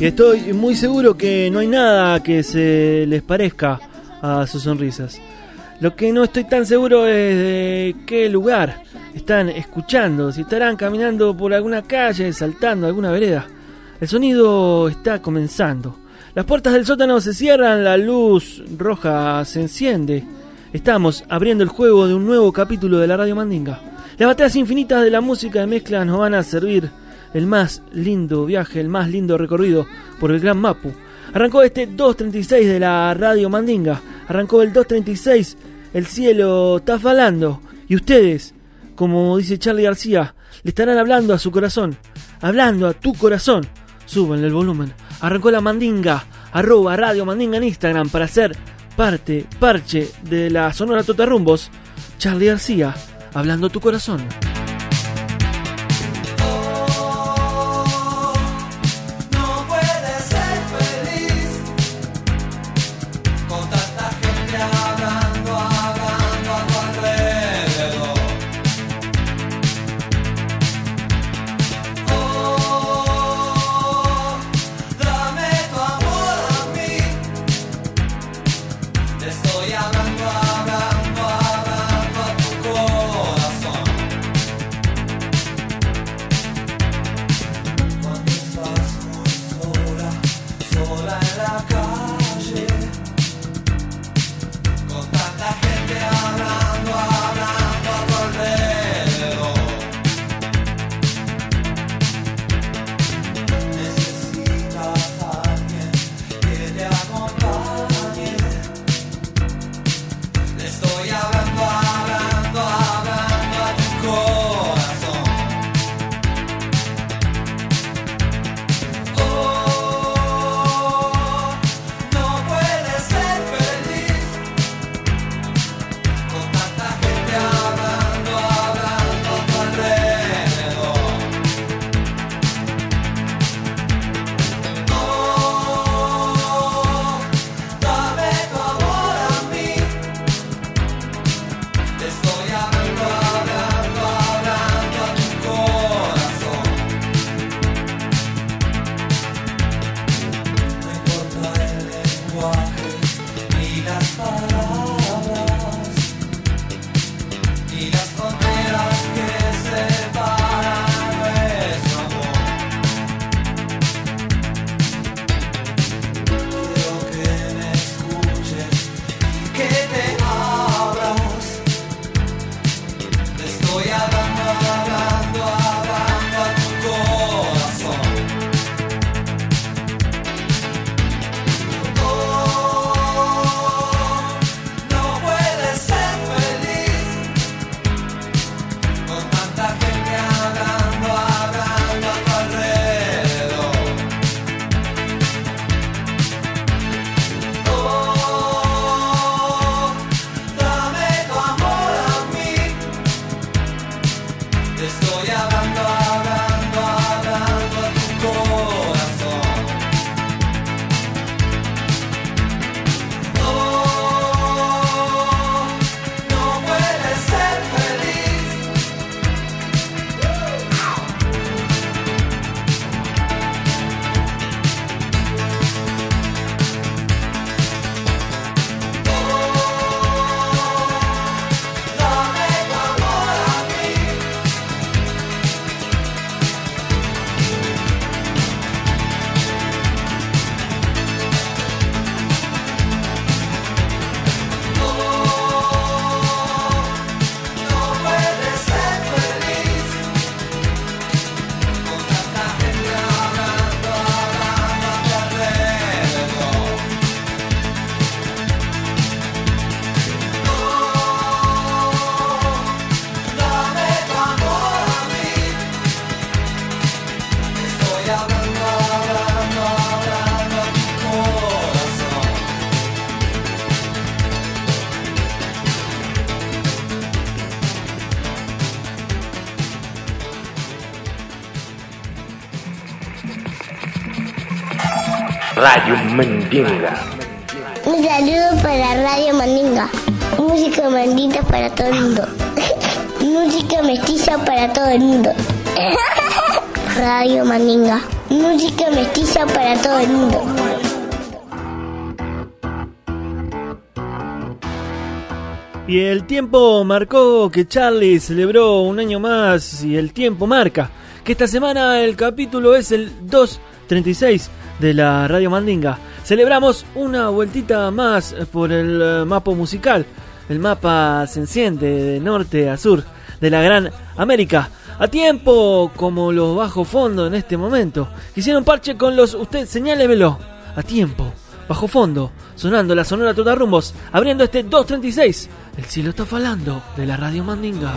Y estoy muy seguro que no hay nada que se les parezca a sus sonrisas. Lo que no estoy tan seguro es de qué lugar están escuchando, si estarán caminando por alguna calle, saltando alguna vereda. El sonido está comenzando. Las puertas del sótano se cierran, la luz roja se enciende. Estamos abriendo el juego de un nuevo capítulo de la Radio Mandinga. Las batallas infinitas de la música de mezcla nos van a servir el más lindo viaje, el más lindo recorrido por el Gran Mapu. Arrancó este 236 de la Radio Mandinga. Arrancó el 236, el cielo está falando. Y ustedes, como dice Charlie García, le estarán hablando a su corazón. Hablando a tu corazón. Súbanle el volumen. Arrancó la Mandinga, arroba Radio Mandinga en Instagram para ser parte, parche de la Sonora Totarrumbos. Charlie García, hablando a tu corazón. Radio Mandinga. Un saludo para Radio Mandinga. Música mandita para todo el mundo. Música mestiza para todo el mundo. Radio Mandinga. Música mestiza para todo el mundo. Y el tiempo marcó que Charlie celebró un año más y el tiempo marca que esta semana el capítulo es el 236 de la Radio Mandinga. Celebramos una vueltita más por el eh, mapa musical. El mapa se enciende de norte a sur de la Gran América. A tiempo como los bajo fondo en este momento. Quisieron parche con los... Usted señálemelo. A tiempo. Bajo fondo. Sonando la sonora toda rumbos. Abriendo este 236. El cielo está falando de la Radio Mandinga.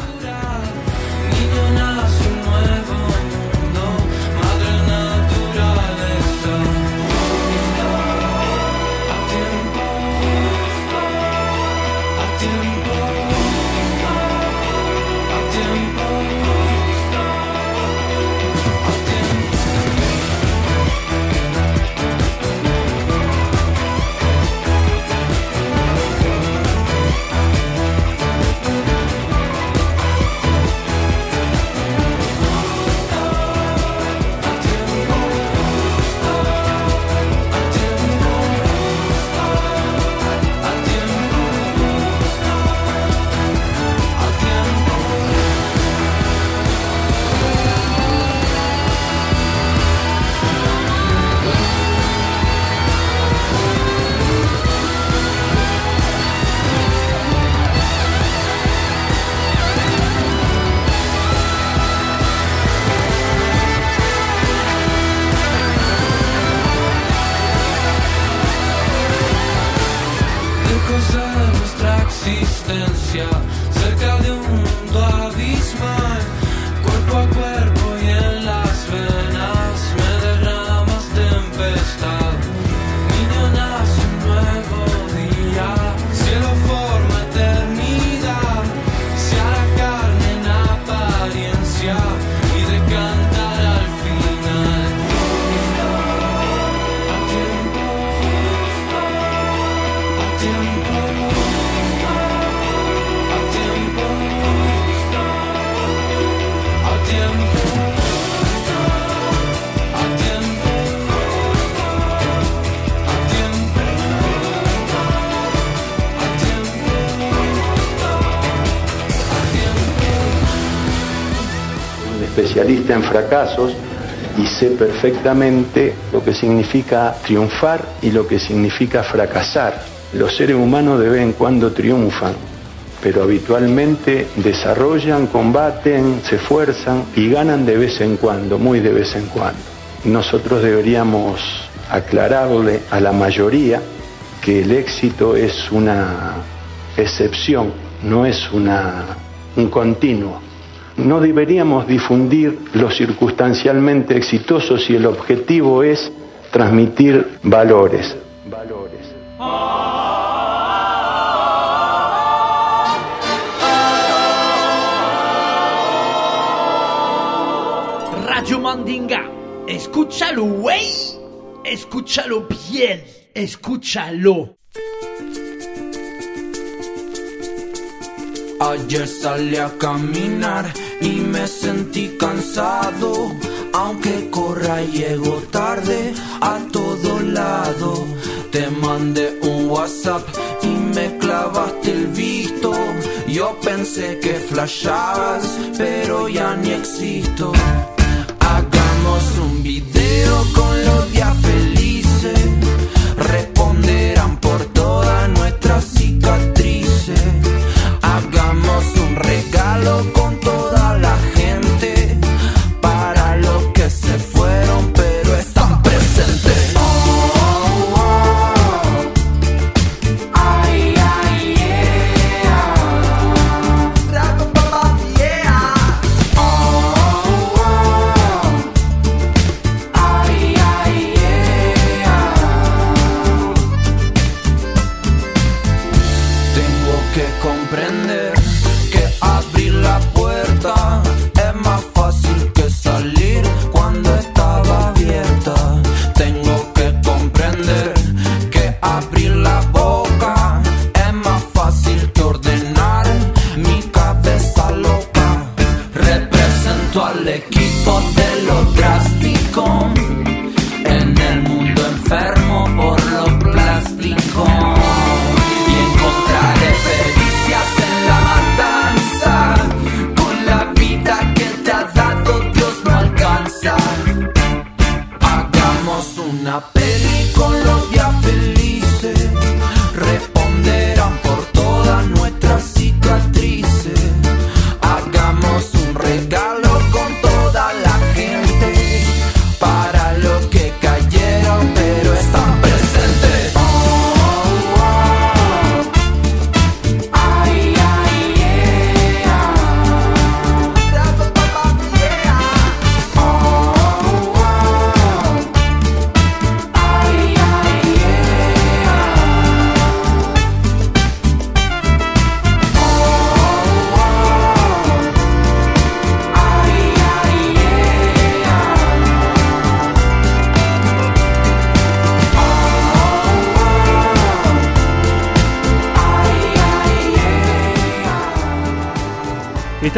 Fracasos y sé perfectamente lo que significa triunfar y lo que significa fracasar. Los seres humanos de vez en cuando triunfan, pero habitualmente desarrollan, combaten, se esfuerzan y ganan de vez en cuando, muy de vez en cuando. Nosotros deberíamos aclararle a la mayoría que el éxito es una excepción, no es una, un continuo. No deberíamos difundir lo circunstancialmente exitoso si el objetivo es transmitir valores. Valores. Radio Mandinga, escúchalo, güey. Escúchalo bien, escúchalo. Ayer salí a caminar y me sentí cansado. Aunque corra llego tarde a todo lado. Te mandé un WhatsApp y me clavaste el visto. Yo pensé que flashabas, pero ya ni existo. Hagamos un video con los días felices. Responderán por todas nuestras cicatrices. Hagamos un regalo con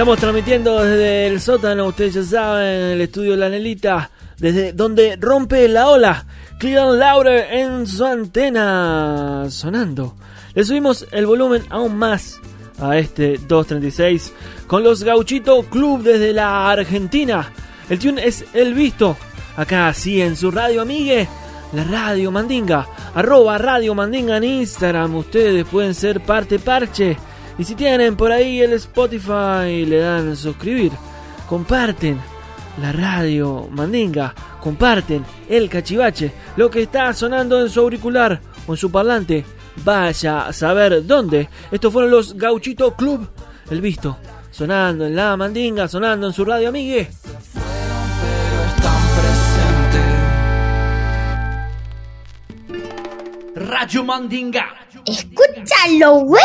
Estamos transmitiendo desde el sótano, ustedes ya saben, el estudio La Nelita, desde donde rompe la ola. Cleveland Laurer en su antena sonando. Le subimos el volumen aún más a este 236 con los Gauchito Club desde la Argentina. El tune es El Visto. Acá sí en su radio amigue, la Radio Mandinga. Arroba Radio Mandinga en Instagram. Ustedes pueden ser parte parche y si tienen por ahí el Spotify, le dan suscribir, comparten la radio Mandinga, comparten el cachivache, lo que está sonando en su auricular o en su parlante, vaya a saber dónde. Estos fueron los Gauchito Club, el visto, sonando en la Mandinga, sonando en su radio amigue. Radio Mandinga. Escúchalo, güey.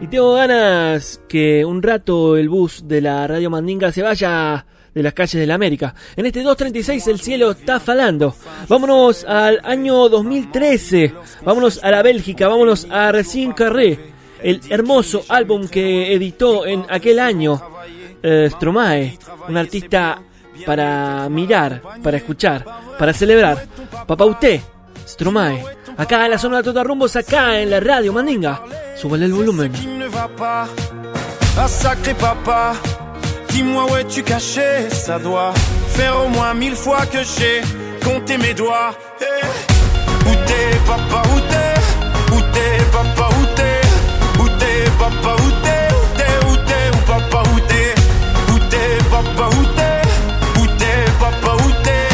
Y tengo ganas que un rato el bus de la Radio Mandinga se vaya de las calles de la América. En este 236 el cielo está falando. Vámonos al año 2013. Vámonos a la Bélgica. Vámonos a Racine Carré. El hermoso álbum que editó en aquel año eh, Stromae. Un artista para mirar, para escuchar, para celebrar. Papauté, Stromae. Acá en la zona de Totarrumbos, acá en la radio Mandinga. Súbale el volumen. Sacré dis-moi où es-tu caché Ça doit faire au moins mille fois que j'ai compté mes doigts. Eh, Où t'es papa, où t'es Où t'es papa, où t'es Où t'es papa, où t'es papa, où t'es Où t'es papa, où t'es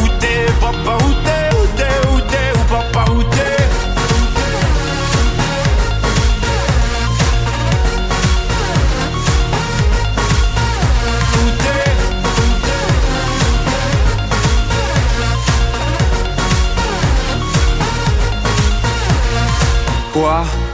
Où t'es papa, où t'es Où t'es, où t'es, où papa, où t'es Quoi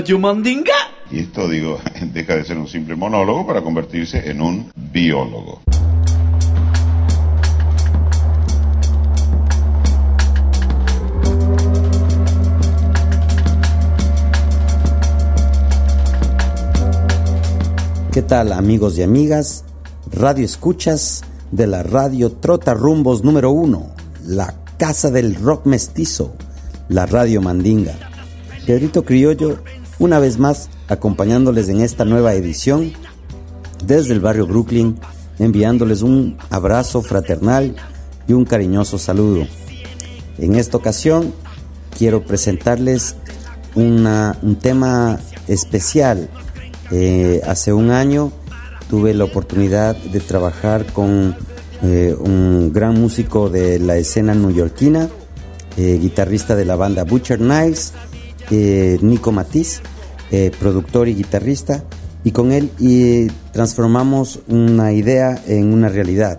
Radio Mandinga. Y esto, digo, deja de ser un simple monólogo para convertirse en un biólogo. ¿Qué tal amigos y amigas? Radio escuchas de la radio Trota Rumbos número uno, la casa del rock mestizo, la radio Mandinga. Pedrito Criollo, una vez más acompañándoles en esta nueva edición desde el barrio Brooklyn, enviándoles un abrazo fraternal y un cariñoso saludo. En esta ocasión quiero presentarles una, un tema especial. Eh, hace un año tuve la oportunidad de trabajar con eh, un gran músico de la escena neoyorquina, eh, guitarrista de la banda Butcher Knives, Nico Matiz, productor y guitarrista, y con él y transformamos una idea en una realidad.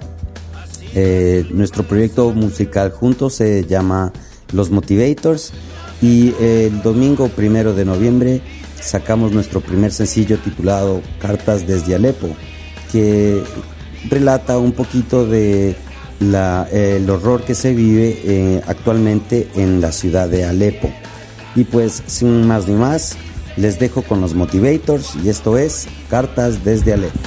nuestro proyecto musical juntos se llama Los Motivators y el domingo primero de noviembre sacamos nuestro primer sencillo titulado Cartas desde Alepo, que relata un poquito de el horror que se vive eh, actualmente en la ciudad de Alepo. Y pues sin más ni más, les dejo con los Motivators y esto es Cartas desde Alepo.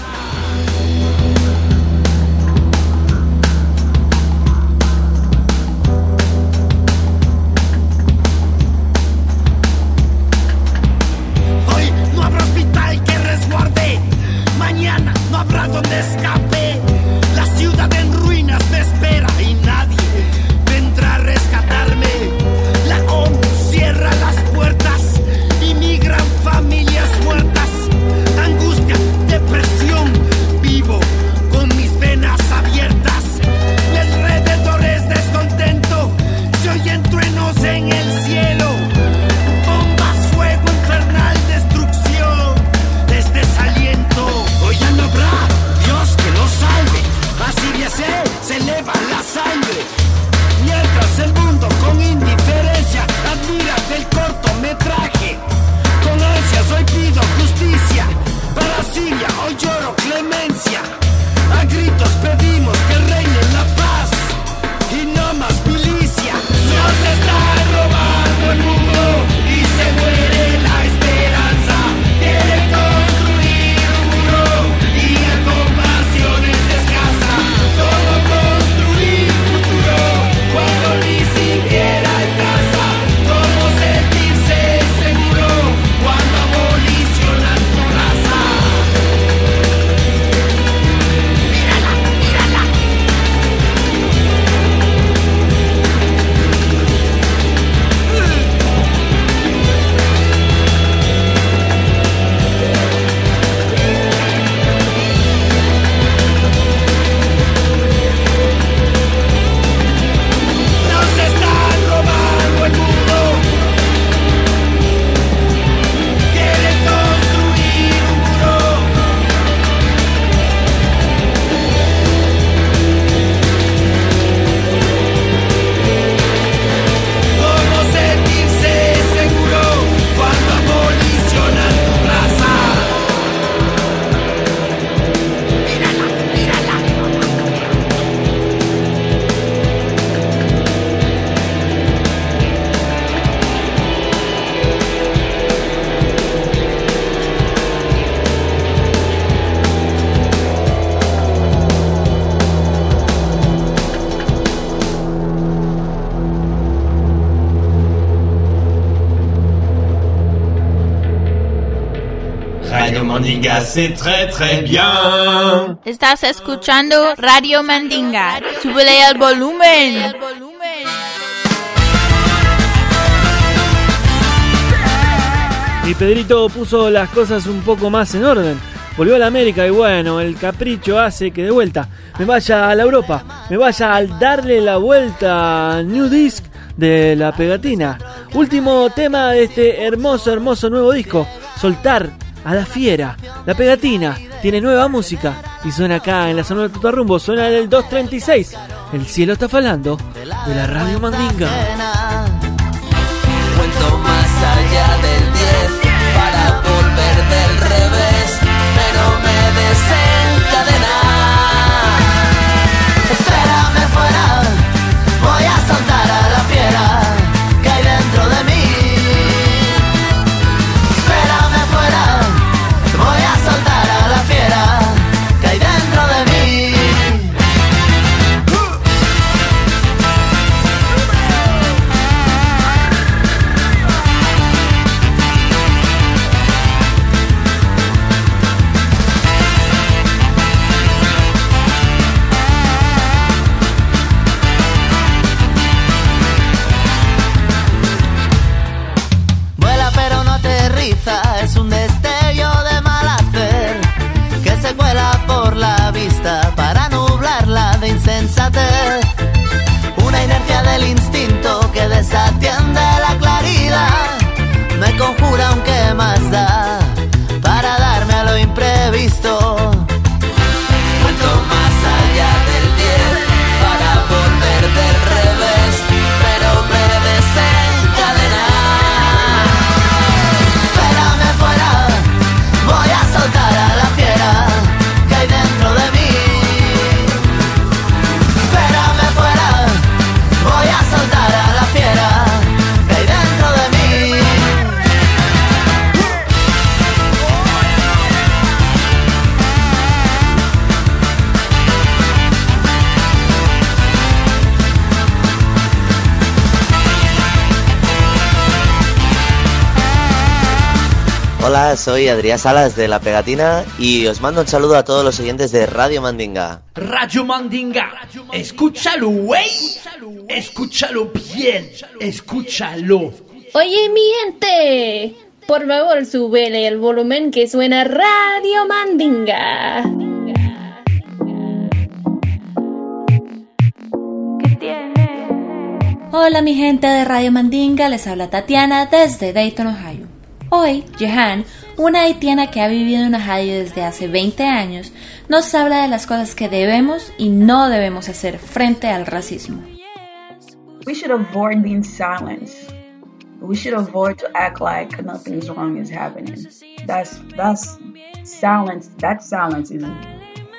C'est très très bien. Estás escuchando Radio Mandinga. Súbele el volumen. Y Pedrito puso las cosas un poco más en orden. Volvió a la América y bueno, el capricho hace que de vuelta me vaya a la Europa, me vaya al darle la vuelta New Disc de la pegatina. Último tema de este hermoso, hermoso nuevo disco, Soltar a la fiera. La pegatina tiene nueva música y suena acá en la zona de Rumbo, suena del 236. El cielo está falando de la radio Mandinga. Una inercia del instinto que desatiende la claridad. Me conjura aunque más da para darme a lo imprevisto. Hola, soy Adrián Salas de La Pegatina y os mando un saludo a todos los oyentes de Radio Mandinga. Radio Mandinga. Escúchalo, güey. Escúchalo bien. Escúchalo. Oye, mi gente, por favor, súbele el volumen que suena Radio Mandinga. Hola mi gente de Radio Mandinga, les habla Tatiana desde Dayton, Ohio. Hoy, Jehan, una haitiana que ha vivido en Ohio desde hace 20 años, nos habla de las cosas que debemos y no debemos hacer frente al racismo. We should avoid being silenced. We should avoid to act like nothing's wrong is happening. That's that's silence. That silence is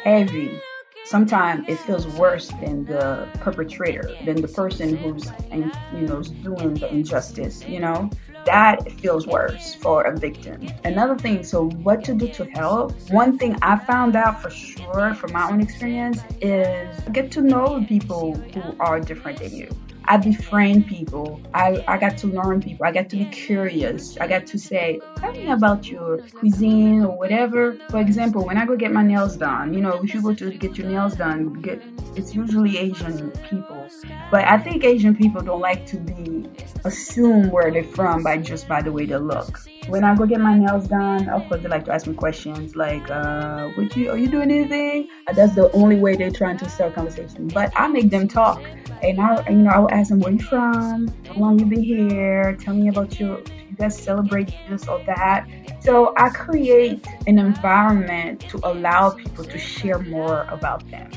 heavy. Sometimes it feels worse than the perpetrator, than the person who's you know doing the injustice. You know that feels worse for a victim. Another thing, so what to do to help? One thing I found out for sure from my own experience is get to know people who are different than you. I befriend people. I, I got to learn people. I got to be curious. I got to say, tell me about your cuisine or whatever. For example, when I go get my nails done, you know, if you go to get your nails done, get it's usually Asian people. But I think Asian people don't like to be assumed where they're from by just by the way they look. When I go get my nails done, of course they like to ask me questions like, uh, would you are you doing anything? That's the only way they're trying to start conversation. But I make them talk. And I you know, I where you from, how long you been here, tell me about your you guys celebrate or that. So I create an environment to allow people to share more about them.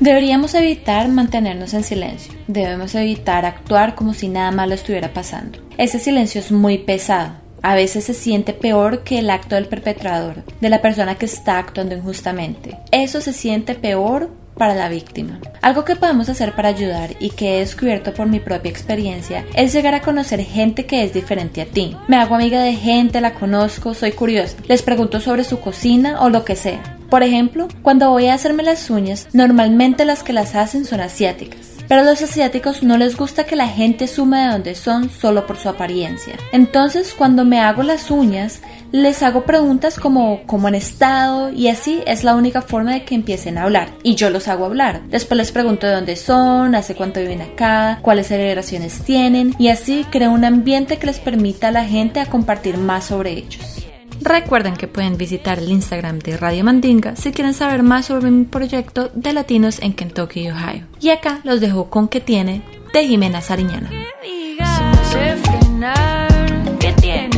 Deberíamos evitar mantenernos en silencio. Debemos evitar actuar como si nada malo estuviera pasando. Ese silencio es muy pesado. A veces se siente peor que el acto del perpetrador, de la persona que está actuando injustamente. Eso se siente peor para la víctima. Algo que podemos hacer para ayudar y que he descubierto por mi propia experiencia es llegar a conocer gente que es diferente a ti. Me hago amiga de gente, la conozco, soy curiosa, les pregunto sobre su cocina o lo que sea. Por ejemplo, cuando voy a hacerme las uñas, normalmente las que las hacen son asiáticas. Pero a los asiáticos no les gusta que la gente sume de dónde son solo por su apariencia. Entonces, cuando me hago las uñas, les hago preguntas como cómo han estado y así es la única forma de que empiecen a hablar. Y yo los hago hablar. Después les pregunto de dónde son, hace cuánto viven acá, cuáles celebraciones tienen y así creo un ambiente que les permita a la gente a compartir más sobre ellos. Recuerden que pueden visitar el Instagram de Radio Mandinga si quieren saber más sobre mi proyecto de latinos en Kentucky Ohio. Y acá los dejo con que tiene de Jimena Sariñana. ¿qué tiene?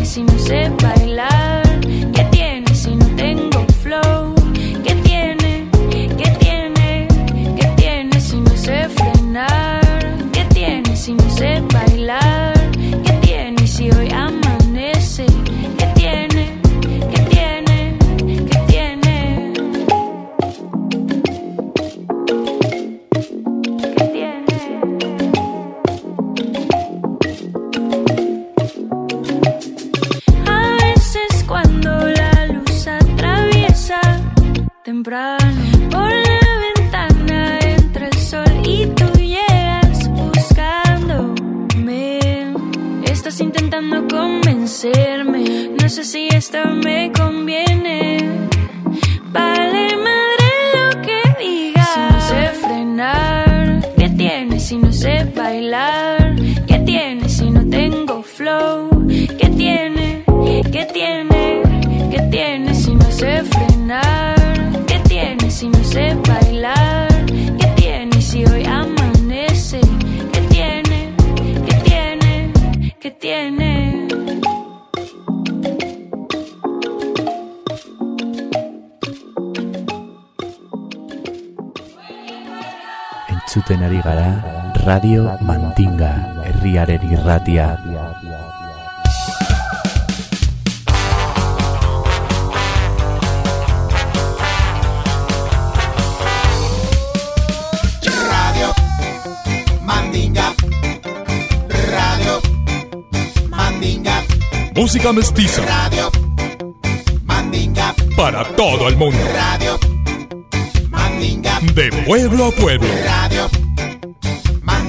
Irratia. Radio Mandinga. Radio Mandinga. Música mestiza Radio Mandinga. para todo el mundo. Radio Mandinga. De pueblo a pueblo. Radio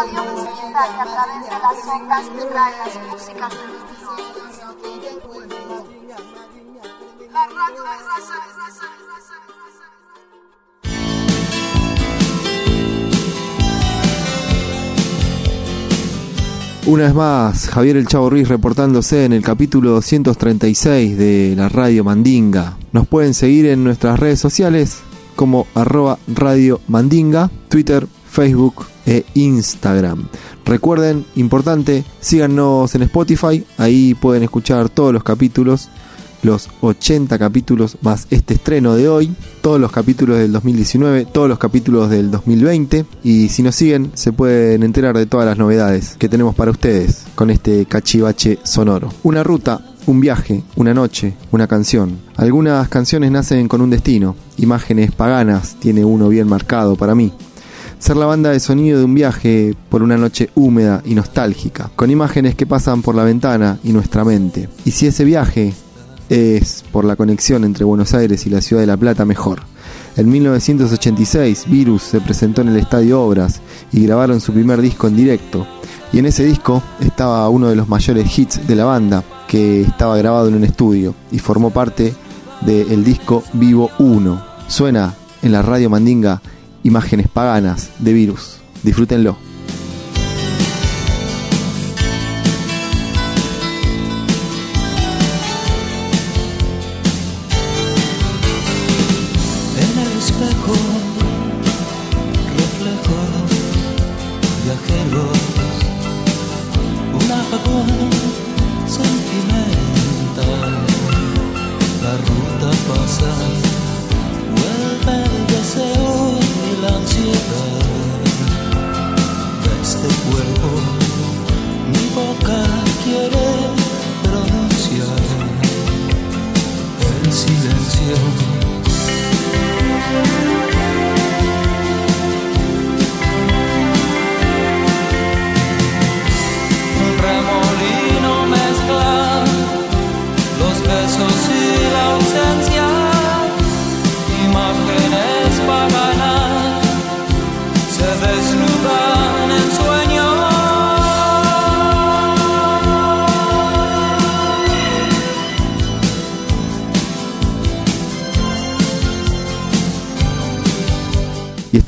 La radio raza, raza. Una vez más, Javier El Chavo Ruiz reportándose en el capítulo 236 de la Radio Mandinga. Nos pueden seguir en nuestras redes sociales como arroba Radio Mandinga, Twitter, Facebook e Instagram. Recuerden, importante, síganos en Spotify, ahí pueden escuchar todos los capítulos, los 80 capítulos más este estreno de hoy, todos los capítulos del 2019, todos los capítulos del 2020 y si nos siguen se pueden enterar de todas las novedades que tenemos para ustedes con este cachivache sonoro. Una ruta un viaje, una noche, una canción. Algunas canciones nacen con un destino, imágenes paganas tiene uno bien marcado para mí. Ser la banda de sonido de un viaje por una noche húmeda y nostálgica, con imágenes que pasan por la ventana y nuestra mente. Y si ese viaje es por la conexión entre Buenos Aires y la ciudad de La Plata, mejor. En 1986, Virus se presentó en el Estadio Obras y grabaron su primer disco en directo. Y en ese disco estaba uno de los mayores hits de la banda, que estaba grabado en un estudio y formó parte del disco Vivo 1. Suena en la radio Mandinga Imágenes Paganas de Virus. Disfrútenlo.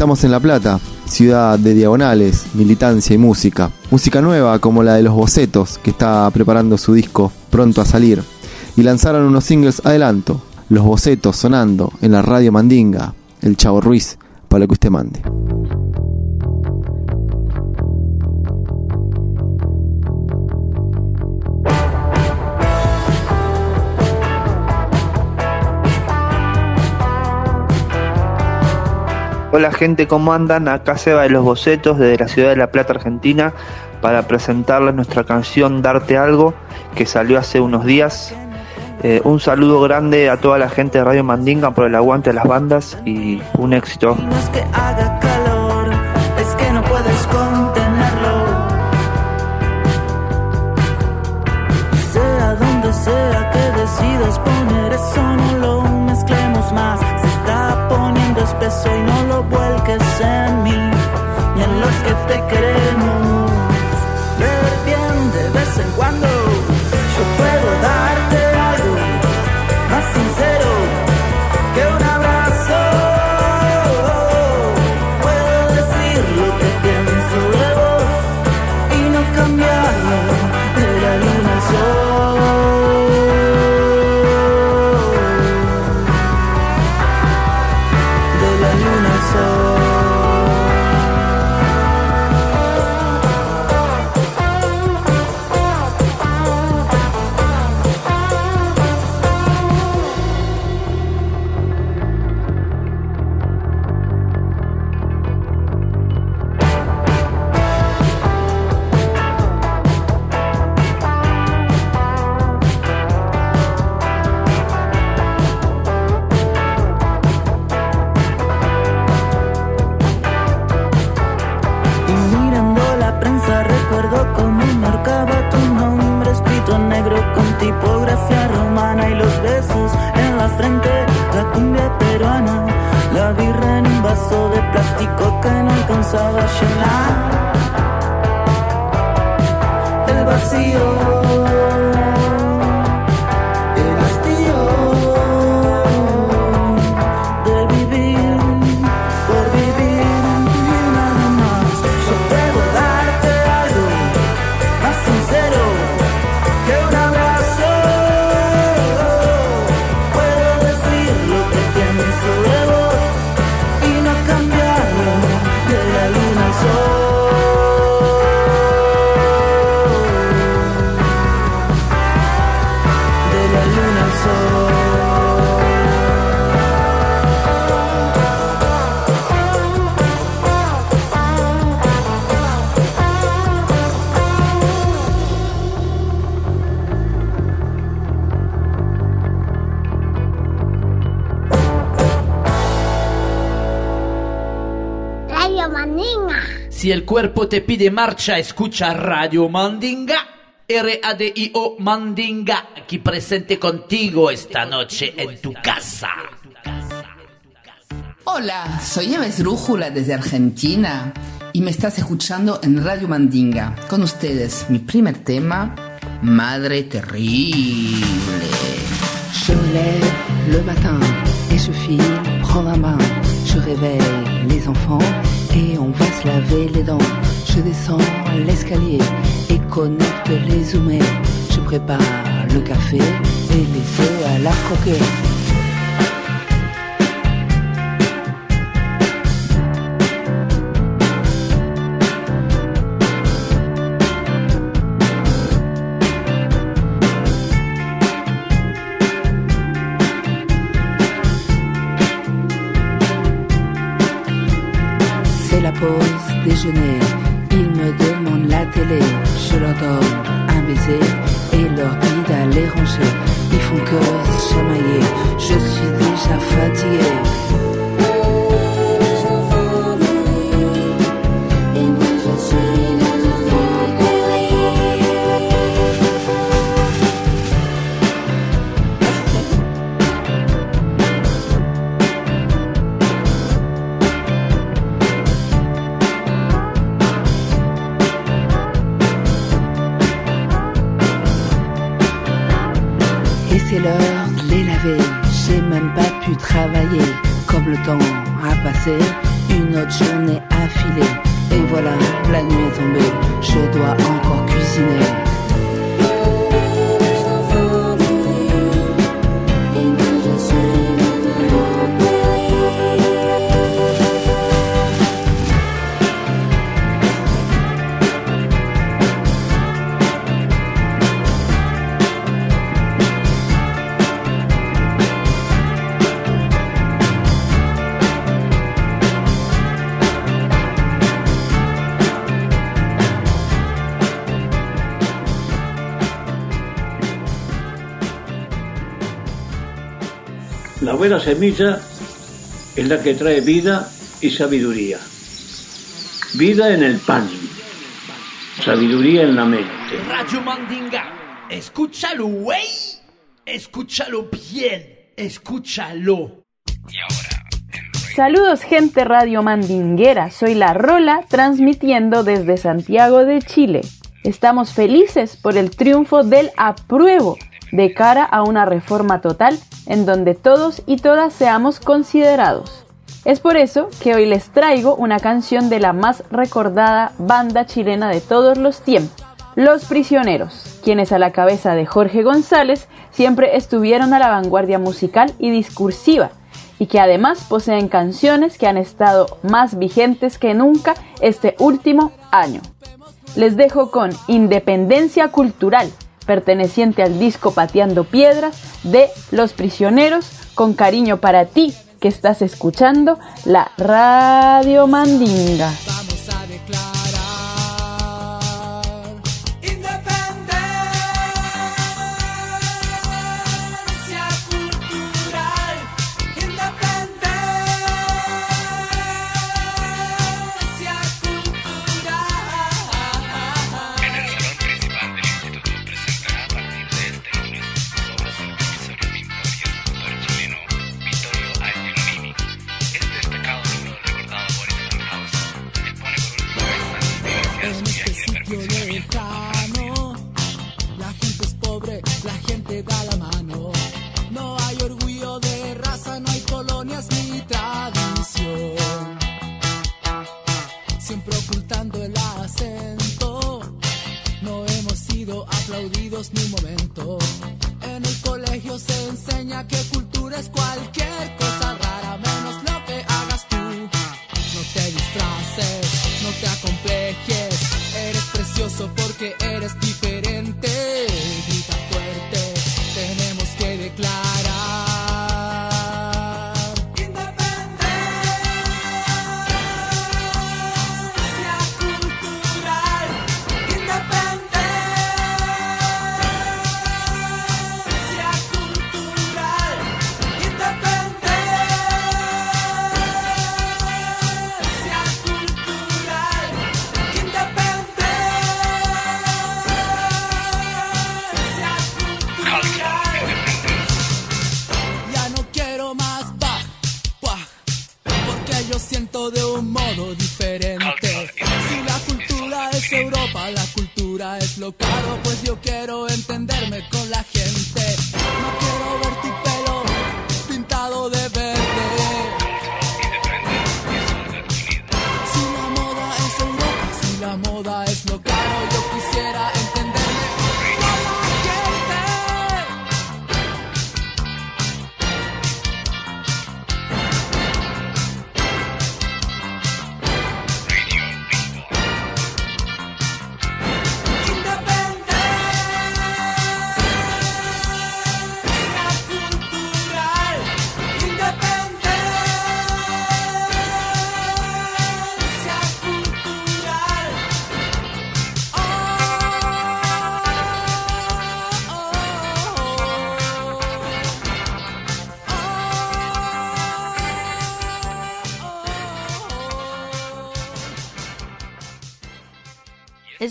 Estamos en La Plata, ciudad de diagonales, militancia y música. Música nueva como la de Los Bocetos, que está preparando su disco pronto a salir. Y lanzaron unos singles adelanto, Los Bocetos sonando en la radio Mandinga, El Chavo Ruiz, para lo que usted mande. Hola gente, ¿cómo andan? Acá se va de los bocetos desde la ciudad de La Plata, Argentina, para presentarles nuestra canción Darte Algo, que salió hace unos días. Eh, un saludo grande a toda la gente de Radio Mandinga por el aguante de las bandas y un éxito. Mandinga. Si el cuerpo te pide marcha, escucha Radio Mandinga. R-A-D-I-O Mandinga, aquí presente contigo esta noche en tu casa. Hola, soy Eva Esdrújula desde Argentina y me estás escuchando en Radio Mandinga. Con ustedes, mi primer tema, Madre Terrible. Je me lève le matin et je file prendre un bain. Je réveille les enfants et on va se laver les dents. Je descends l'escalier et connecte les zoomers. Je prépare le café et les œufs à la croquette. Je leur donne un baiser et leur dis d'aller ranger. Et voilà, la nuit est tombée. Je dois encore cuisiner. Semilla es la que trae vida y sabiduría. Vida en el pan, sabiduría en la mente. Radio Mandinga, escúchalo, güey. Escúchalo bien, escúchalo. Y ahora, en Saludos gente radio mandinguera, soy la Rola transmitiendo desde Santiago de Chile. Estamos felices por el triunfo del apruebo de cara a una reforma total en donde todos y todas seamos considerados. Es por eso que hoy les traigo una canción de la más recordada banda chilena de todos los tiempos, Los Prisioneros, quienes a la cabeza de Jorge González siempre estuvieron a la vanguardia musical y discursiva, y que además poseen canciones que han estado más vigentes que nunca este último año. Les dejo con Independencia Cultural, perteneciente al disco Pateando Piedras de Los Prisioneros, con cariño para ti que estás escuchando la Radio Mandinga. Diferente. Si la cultura es Europa, la cultura es lo caro, pues yo quiero entenderme con la gente.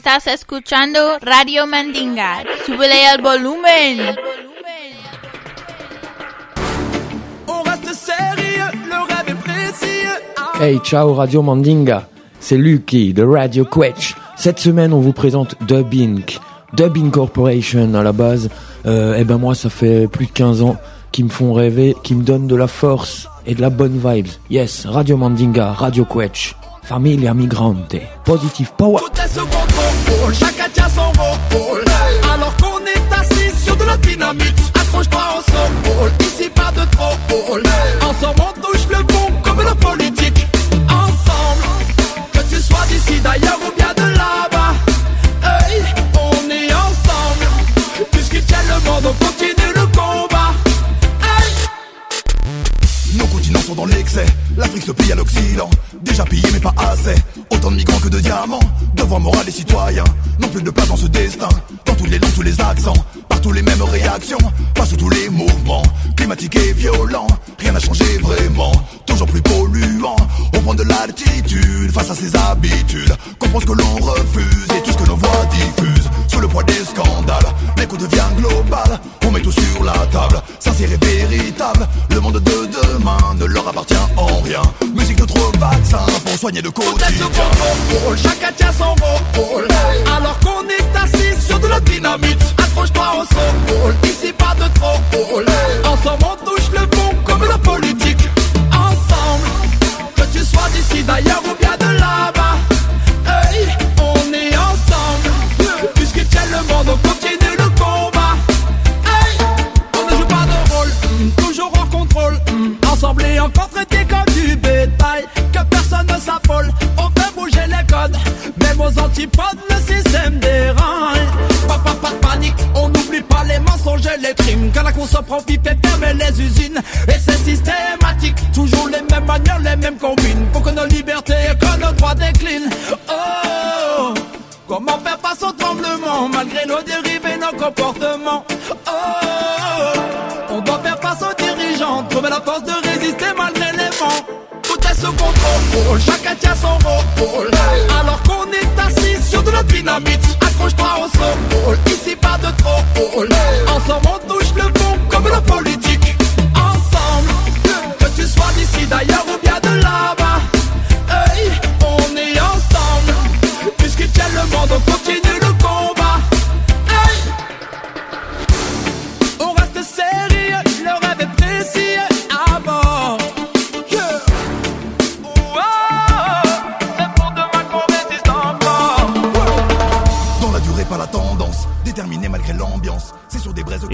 Estás escuchando Radio Mandinga. Súbele el volumen. On reste sérieux, le rêve est précieux. Hey, ciao Radio Mandinga, c'est Lucky de Radio Quetch. Cette semaine, on vous présente Dub Inc. Dub Incorporation à la base. Euh, eh ben moi, ça fait plus de 15 ans qui me font rêver, qui me donnent de la force et de la bonne vibes. Yes, Radio Mandinga, Radio Quetch. Familia Migrante. Positive Power. Chacun tient son rôle. Alors qu'on est assis sur de la dynamite, accroche-toi au sol. Ici pas de trop Ensemble on touche le bon comme la politique. poignée de code. Chacun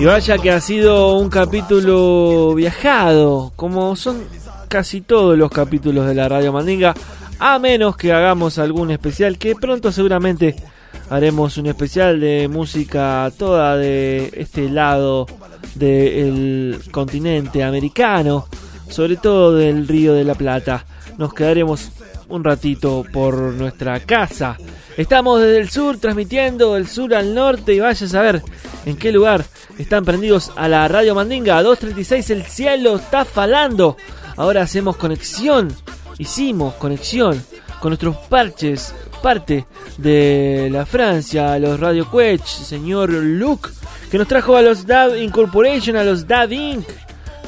vaya que ha sido un capítulo viajado, como son casi todos los capítulos de la Radio Mandinga, a menos que hagamos algún especial, que pronto seguramente haremos un especial de música toda de este lado del continente americano, sobre todo del Río de la Plata. Nos quedaremos un ratito por nuestra casa. Estamos desde el sur transmitiendo del sur al norte y vaya a saber en qué lugar están prendidos a la radio Mandinga 236 el cielo está falando. Ahora hacemos conexión, hicimos conexión con nuestros parches, parte de la Francia, los Radio Quetch, señor Luke, que nos trajo a los Dav Incorporation, a los Dav Inc.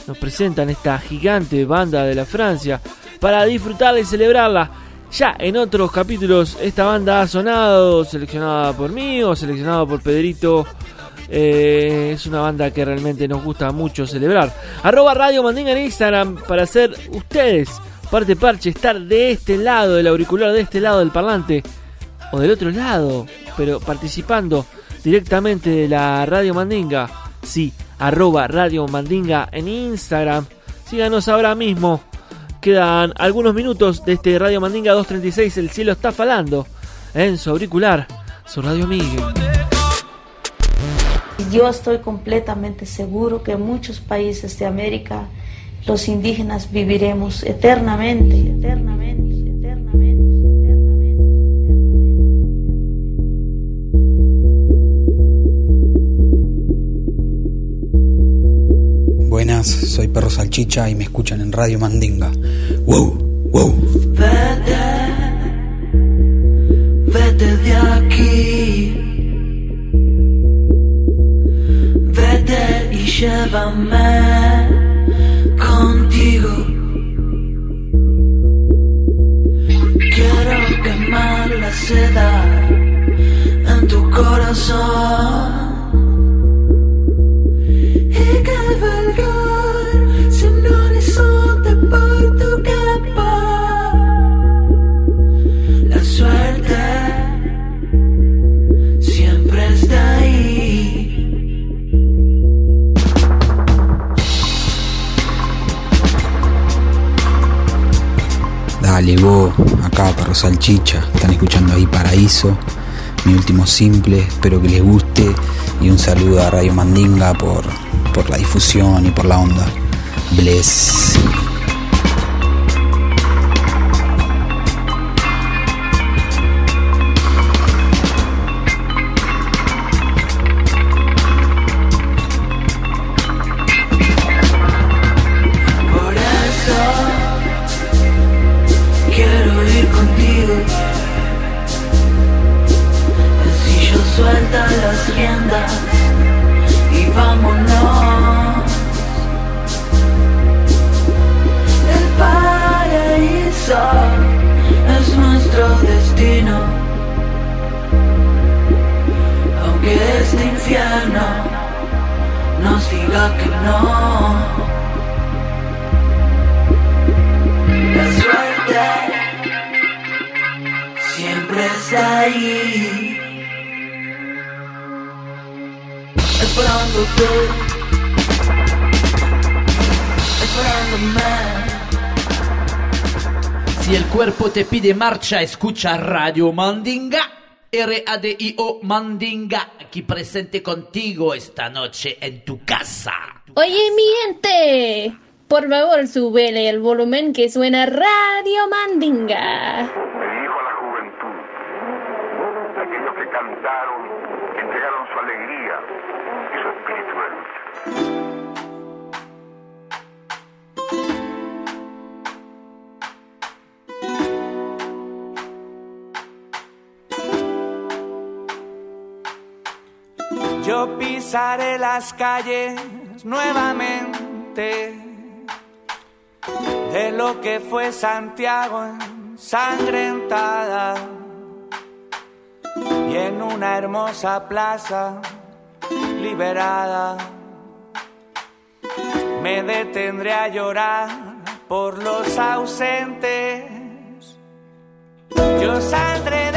Nos presentan esta gigante banda de la Francia para disfrutarla y celebrarla. Ya en otros capítulos esta banda ha sonado, seleccionada por mí o seleccionada por Pedrito. Eh, es una banda que realmente nos gusta mucho celebrar. Arroba Radio Mandinga en Instagram para hacer ustedes parte parche, estar de este lado del auricular, de este lado del parlante o del otro lado, pero participando directamente de la Radio Mandinga. Sí, arroba Radio Mandinga en Instagram. Síganos ahora mismo. Quedan algunos minutos de este Radio Mandinga 236. El cielo está falando en su auricular, su Radio Miguel. Yo estoy completamente seguro que en muchos países de América los indígenas viviremos eternamente, eternamente. Soy Perro Salchicha y me escuchan en Radio Mandinga. ¡Wow! ¡Wow! Vete, vete de aquí. Vete y llévame contigo. Quiero quemar la seda en tu corazón. Vos, acá Perro Salchicha. Están escuchando ahí Paraíso, mi último simple. Espero que les guste. Y un saludo a Radio Mandinga por, por la difusión y por la onda. Bless. Pide marcha, escucha Radio Mandinga. R-A-D-I-O Mandinga, aquí presente contigo esta noche en tu casa. Oye, mi gente, por favor, súbele el volumen que suena Radio Mandinga. Pisaré las calles nuevamente de lo que fue Santiago ensangrentada y en una hermosa plaza liberada me detendré a llorar por los ausentes. Yo saldré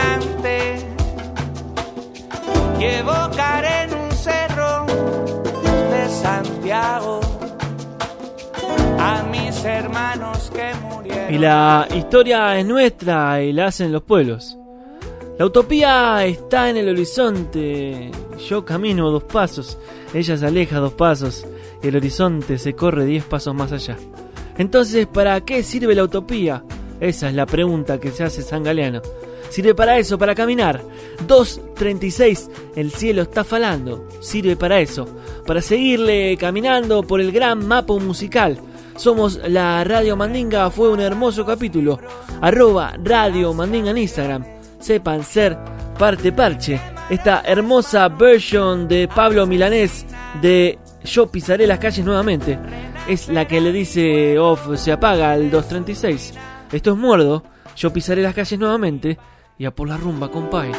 y. Y la historia es nuestra y la hacen los pueblos. La utopía está en el horizonte. Yo camino dos pasos, ella se aleja dos pasos y el horizonte se corre diez pasos más allá. Entonces, ¿para qué sirve la utopía? Esa es la pregunta que se hace San Galeano. Sirve para eso, para caminar. 2.36, el cielo está falando. Sirve para eso, para seguirle caminando por el gran mapa musical. Somos la Radio Mandinga, fue un hermoso capítulo. Arroba Radio Mandinga en Instagram. Sepan ser parte parche. Esta hermosa version de Pablo Milanés de Yo pisaré las calles nuevamente. Es la que le dice off se apaga al 236. Esto es muerdo. Yo pisaré las calles nuevamente. Y a por la rumba, compay.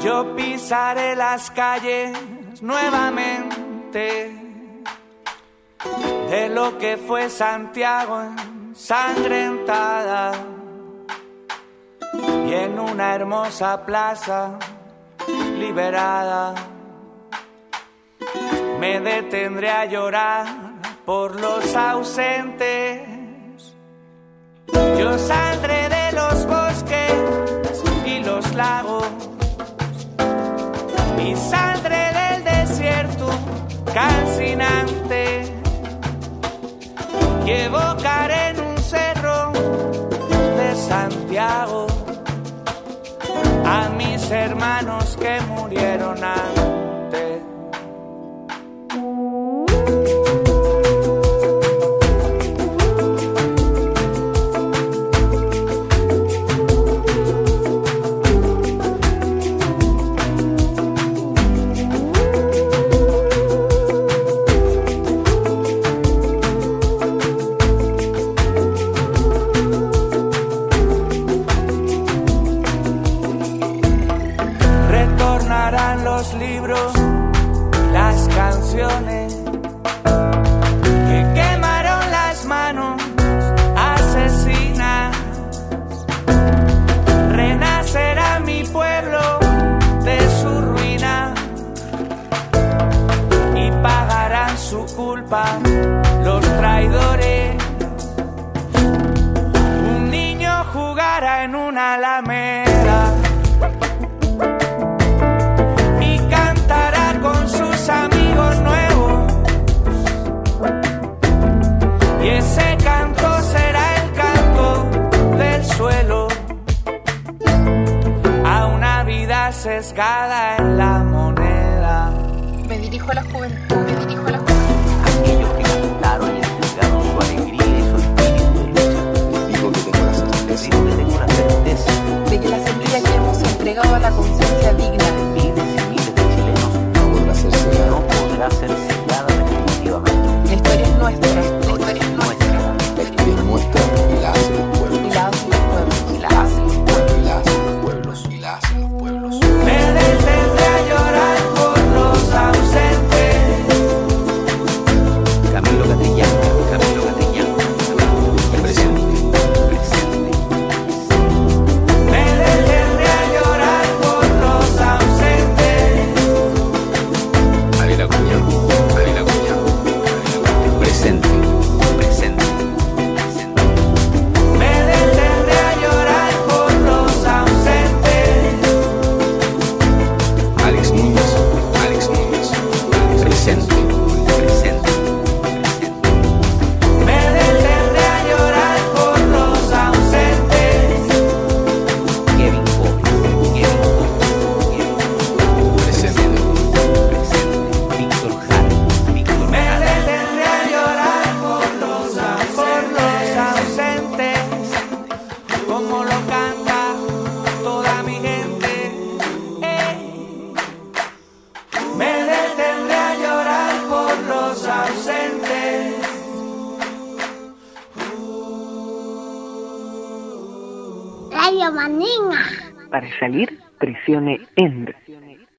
Yo pisaré las calles nuevamente de lo que fue Santiago ensangrentada y en una hermosa plaza liberada me detendré a llorar por los ausentes. Yo saldré de los bosques y los lagos y saldré del desierto calcinante y evocaré en un cerro de Santiago a mis hermanos que murieron antes. La juventud,